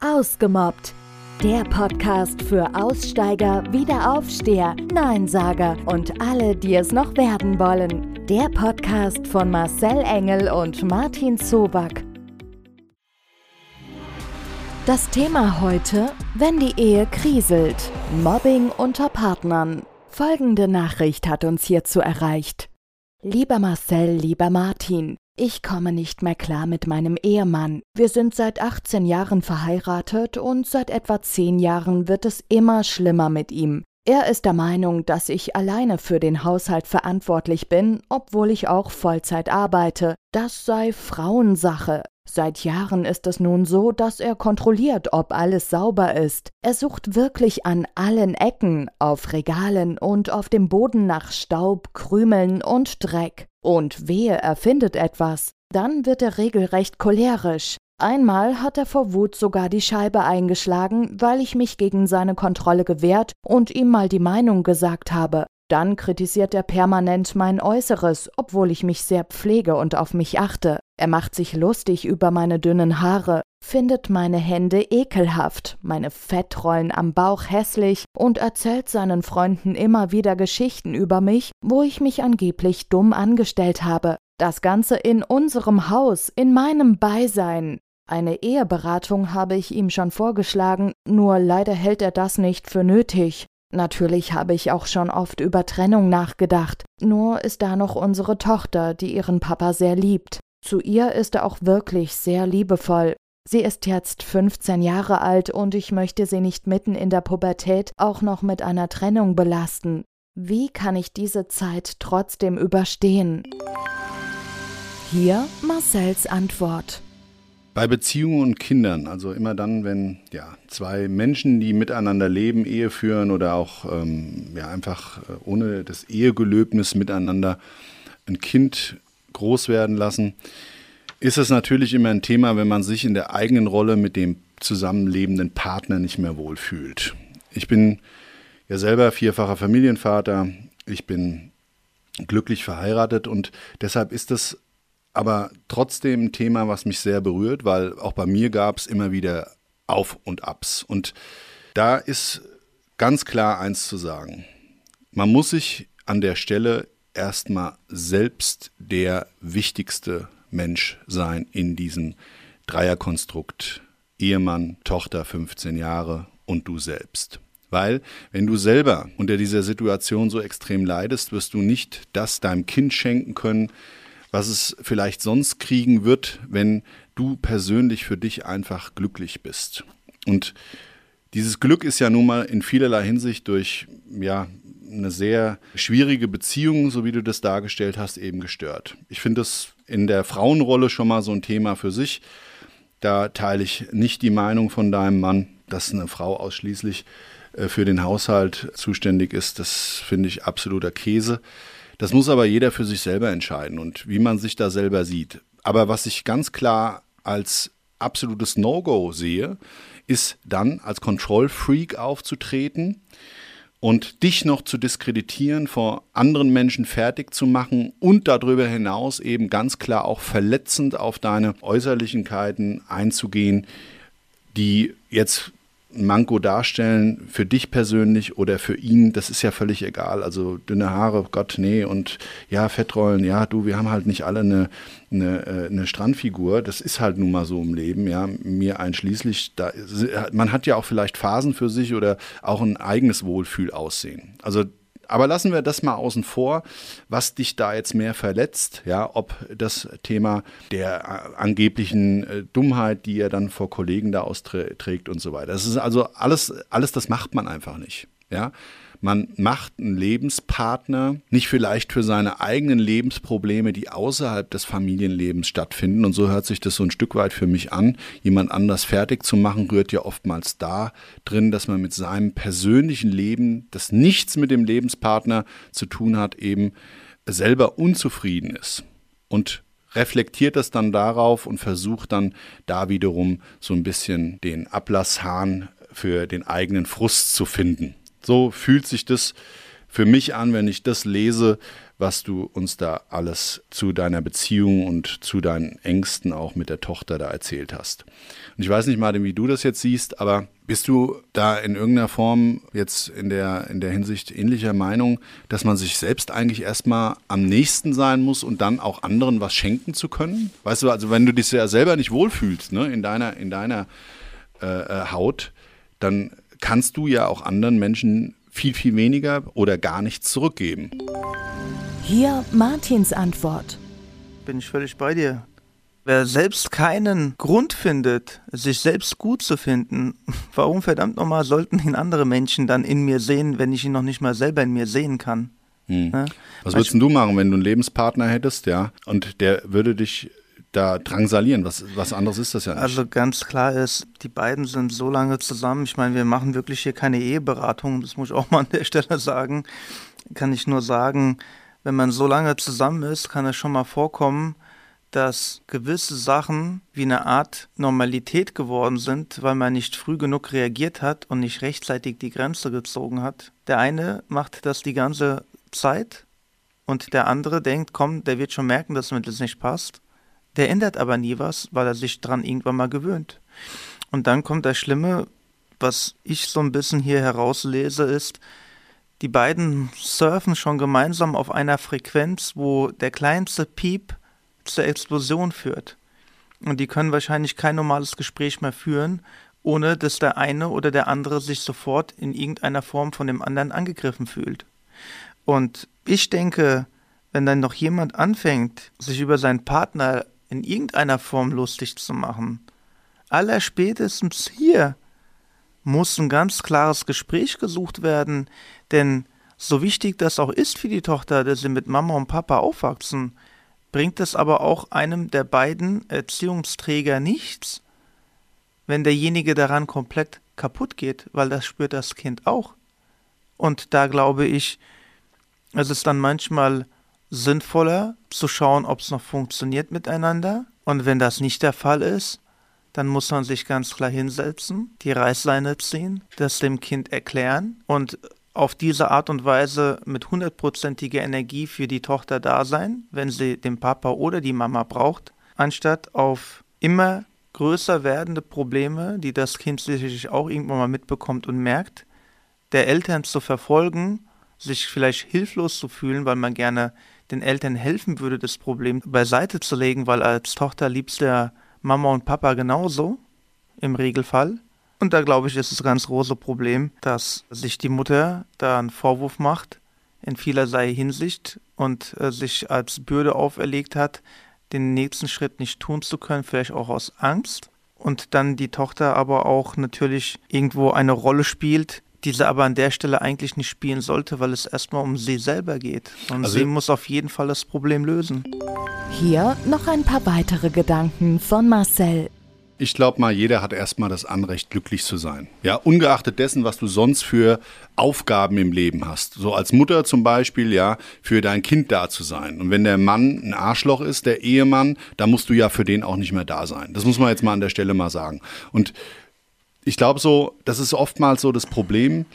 Ausgemobbt. Der Podcast für Aussteiger, Wiederaufsteher, Neinsager und alle, die es noch werden wollen. Der Podcast von Marcel Engel und Martin Zoback. Das Thema heute, wenn die Ehe kriselt. Mobbing unter Partnern. Folgende Nachricht hat uns hierzu erreicht. Lieber Marcel, lieber Martin, ich komme nicht mehr klar mit meinem Ehemann. Wir sind seit 18 Jahren verheiratet und seit etwa 10 Jahren wird es immer schlimmer mit ihm. Er ist der Meinung, dass ich alleine für den Haushalt verantwortlich bin, obwohl ich auch Vollzeit arbeite. Das sei Frauensache. Seit Jahren ist es nun so, dass er kontrolliert, ob alles sauber ist. Er sucht wirklich an allen Ecken, auf Regalen und auf dem Boden nach Staub, Krümeln und Dreck. Und wehe, er findet etwas. Dann wird er regelrecht cholerisch. Einmal hat er vor Wut sogar die Scheibe eingeschlagen, weil ich mich gegen seine Kontrolle gewehrt und ihm mal die Meinung gesagt habe. Dann kritisiert er permanent mein Äußeres, obwohl ich mich sehr pflege und auf mich achte. Er macht sich lustig über meine dünnen Haare, findet meine Hände ekelhaft, meine Fettrollen am Bauch hässlich und erzählt seinen Freunden immer wieder Geschichten über mich, wo ich mich angeblich dumm angestellt habe. Das Ganze in unserem Haus, in meinem Beisein. Eine Eheberatung habe ich ihm schon vorgeschlagen, nur leider hält er das nicht für nötig. Natürlich habe ich auch schon oft über Trennung nachgedacht, nur ist da noch unsere Tochter, die ihren Papa sehr liebt. Zu ihr ist er auch wirklich sehr liebevoll. Sie ist jetzt 15 Jahre alt und ich möchte sie nicht mitten in der Pubertät auch noch mit einer Trennung belasten. Wie kann ich diese Zeit trotzdem überstehen? Hier Marcells Antwort. Bei Beziehungen und Kindern, also immer dann, wenn ja, zwei Menschen, die miteinander leben, Ehe führen oder auch ähm, ja, einfach äh, ohne das Ehegelöbnis miteinander ein Kind groß werden lassen, ist es natürlich immer ein Thema, wenn man sich in der eigenen Rolle mit dem zusammenlebenden Partner nicht mehr wohlfühlt. Ich bin ja selber vierfacher Familienvater, ich bin glücklich verheiratet und deshalb ist es aber trotzdem ein Thema, was mich sehr berührt, weil auch bei mir gab es immer wieder Auf und Abs. Und da ist ganz klar eins zu sagen. Man muss sich an der Stelle erstmal selbst der wichtigste Mensch sein in diesem Dreierkonstrukt. Ehemann, Tochter 15 Jahre und du selbst. Weil, wenn du selber unter dieser Situation so extrem leidest, wirst du nicht das deinem Kind schenken können, was es vielleicht sonst kriegen wird, wenn du persönlich für dich einfach glücklich bist. Und dieses Glück ist ja nun mal in vielerlei Hinsicht durch ja, eine sehr schwierige Beziehung, so wie du das dargestellt hast, eben gestört. Ich finde das in der Frauenrolle schon mal so ein Thema für sich. Da teile ich nicht die Meinung von deinem Mann, dass eine Frau ausschließlich äh, für den Haushalt zuständig ist. Das finde ich absoluter Käse. Das muss aber jeder für sich selber entscheiden und wie man sich da selber sieht. Aber was ich ganz klar als absolutes No-Go sehe, ist dann als Kontrollfreak aufzutreten und dich noch zu diskreditieren, vor anderen Menschen fertig zu machen und darüber hinaus eben ganz klar auch verletzend auf deine Äußerlichkeiten einzugehen, die jetzt Manko darstellen für dich persönlich oder für ihn, das ist ja völlig egal. Also dünne Haare, Gott, nee, und ja, Fettrollen, ja, du, wir haben halt nicht alle eine, eine, äh, eine Strandfigur. Das ist halt nun mal so im Leben, ja, mir einschließlich. Da, man hat ja auch vielleicht Phasen für sich oder auch ein eigenes Wohlfühlaussehen. Also aber lassen wir das mal außen vor, was dich da jetzt mehr verletzt, ja, ob das Thema der äh, angeblichen äh, Dummheit, die er dann vor Kollegen da austrägt und so weiter. Das ist also alles, alles das macht man einfach nicht, ja. Man macht einen Lebenspartner nicht vielleicht für seine eigenen Lebensprobleme, die außerhalb des Familienlebens stattfinden. Und so hört sich das so ein Stück weit für mich an. Jemand anders fertig zu machen, rührt ja oftmals da drin, dass man mit seinem persönlichen Leben, das nichts mit dem Lebenspartner zu tun hat, eben selber unzufrieden ist. Und reflektiert das dann darauf und versucht dann da wiederum so ein bisschen den Ablasshahn für den eigenen Frust zu finden. So fühlt sich das für mich an, wenn ich das lese, was du uns da alles zu deiner Beziehung und zu deinen Ängsten auch mit der Tochter da erzählt hast. Und ich weiß nicht, Martin, wie du das jetzt siehst, aber bist du da in irgendeiner Form jetzt in der, in der Hinsicht ähnlicher Meinung, dass man sich selbst eigentlich erstmal am nächsten sein muss und dann auch anderen was schenken zu können? Weißt du, also wenn du dich ja selber nicht wohlfühlst, ne, in deiner, in deiner äh, äh Haut, dann kannst du ja auch anderen Menschen viel, viel weniger oder gar nichts zurückgeben. Hier Martins Antwort. Bin ich völlig bei dir. Wer selbst keinen Grund findet, sich selbst gut zu finden, warum verdammt nochmal sollten ihn andere Menschen dann in mir sehen, wenn ich ihn noch nicht mal selber in mir sehen kann? Hm. Ja? Was würdest du machen, wenn du einen Lebenspartner hättest, ja, und der würde dich da drangsalieren. Was, was anderes ist das ja nicht. Also ganz klar ist, die beiden sind so lange zusammen. Ich meine, wir machen wirklich hier keine Eheberatung, das muss ich auch mal an der Stelle sagen. Kann ich nur sagen, wenn man so lange zusammen ist, kann es schon mal vorkommen, dass gewisse Sachen wie eine Art Normalität geworden sind, weil man nicht früh genug reagiert hat und nicht rechtzeitig die Grenze gezogen hat. Der eine macht das die ganze Zeit und der andere denkt, komm, der wird schon merken, dass mir das nicht passt. Der ändert aber nie was, weil er sich dran irgendwann mal gewöhnt. Und dann kommt das Schlimme, was ich so ein bisschen hier herauslese, ist, die beiden surfen schon gemeinsam auf einer Frequenz, wo der kleinste Piep zur Explosion führt. Und die können wahrscheinlich kein normales Gespräch mehr führen, ohne dass der eine oder der andere sich sofort in irgendeiner Form von dem anderen angegriffen fühlt. Und ich denke, wenn dann noch jemand anfängt, sich über seinen Partner in irgendeiner Form lustig zu machen, allerspätestens hier muss ein ganz klares Gespräch gesucht werden, denn so wichtig das auch ist für die Tochter, dass sie mit Mama und Papa aufwachsen, bringt es aber auch einem der beiden Erziehungsträger nichts, wenn derjenige daran komplett kaputt geht, weil das spürt das Kind auch. Und da glaube ich, es ist dann manchmal sinnvoller zu schauen, ob es noch funktioniert miteinander. Und wenn das nicht der Fall ist, dann muss man sich ganz klar hinsetzen, die Reißleine ziehen, das dem Kind erklären und auf diese Art und Weise mit hundertprozentiger Energie für die Tochter da sein, wenn sie den Papa oder die Mama braucht, anstatt auf immer größer werdende Probleme, die das Kind sicherlich auch irgendwann mal mitbekommt und merkt, der Eltern zu verfolgen, sich vielleicht hilflos zu fühlen, weil man gerne den Eltern helfen würde, das Problem beiseite zu legen, weil als Tochter liebst du Mama und Papa genauso, im Regelfall. Und da glaube ich, ist es ein ganz großes Problem, dass sich die Mutter da einen Vorwurf macht in vielerlei Hinsicht und äh, sich als Bürde auferlegt hat, den nächsten Schritt nicht tun zu können, vielleicht auch aus Angst. Und dann die Tochter aber auch natürlich irgendwo eine Rolle spielt, die sie aber an der Stelle eigentlich nicht spielen sollte, weil es erstmal um sie selber geht. Und also sie muss auf jeden Fall das Problem lösen. Hier noch ein paar weitere Gedanken von Marcel. Ich glaube mal, jeder hat erstmal das Anrecht, glücklich zu sein. Ja, ungeachtet dessen, was du sonst für Aufgaben im Leben hast. So als Mutter zum Beispiel, ja, für dein Kind da zu sein. Und wenn der Mann ein Arschloch ist, der Ehemann, dann musst du ja für den auch nicht mehr da sein. Das muss man jetzt mal an der Stelle mal sagen. Und ich glaube so, das ist oftmals so das Problem.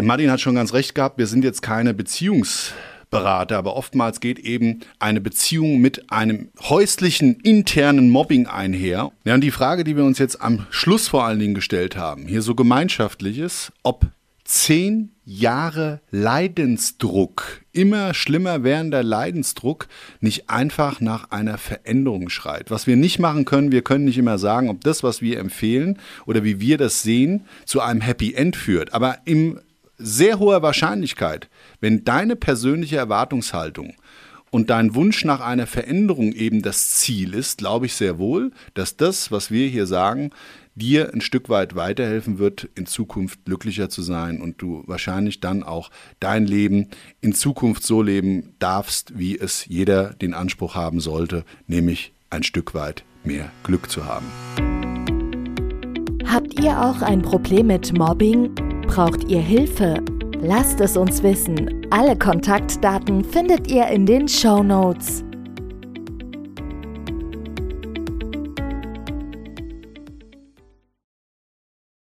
Martin hat schon ganz recht gehabt, wir sind jetzt keine Beziehungs- Berater, aber oftmals geht eben eine Beziehung mit einem häuslichen internen Mobbing einher. Ja, und die Frage, die wir uns jetzt am Schluss vor allen Dingen gestellt haben, hier so gemeinschaftlich ist, ob zehn Jahre Leidensdruck, immer schlimmer werdender Leidensdruck, nicht einfach nach einer Veränderung schreit. Was wir nicht machen können, wir können nicht immer sagen, ob das, was wir empfehlen oder wie wir das sehen, zu einem Happy End führt. Aber im sehr hoher Wahrscheinlichkeit, wenn deine persönliche Erwartungshaltung und dein Wunsch nach einer Veränderung eben das Ziel ist, glaube ich sehr wohl, dass das, was wir hier sagen, dir ein Stück weit weiterhelfen wird, in Zukunft glücklicher zu sein und du wahrscheinlich dann auch dein Leben in Zukunft so leben darfst, wie es jeder den Anspruch haben sollte, nämlich ein Stück weit mehr Glück zu haben. Habt ihr auch ein Problem mit Mobbing? Braucht ihr Hilfe? Lasst es uns wissen. Alle Kontaktdaten findet ihr in den Show Notes.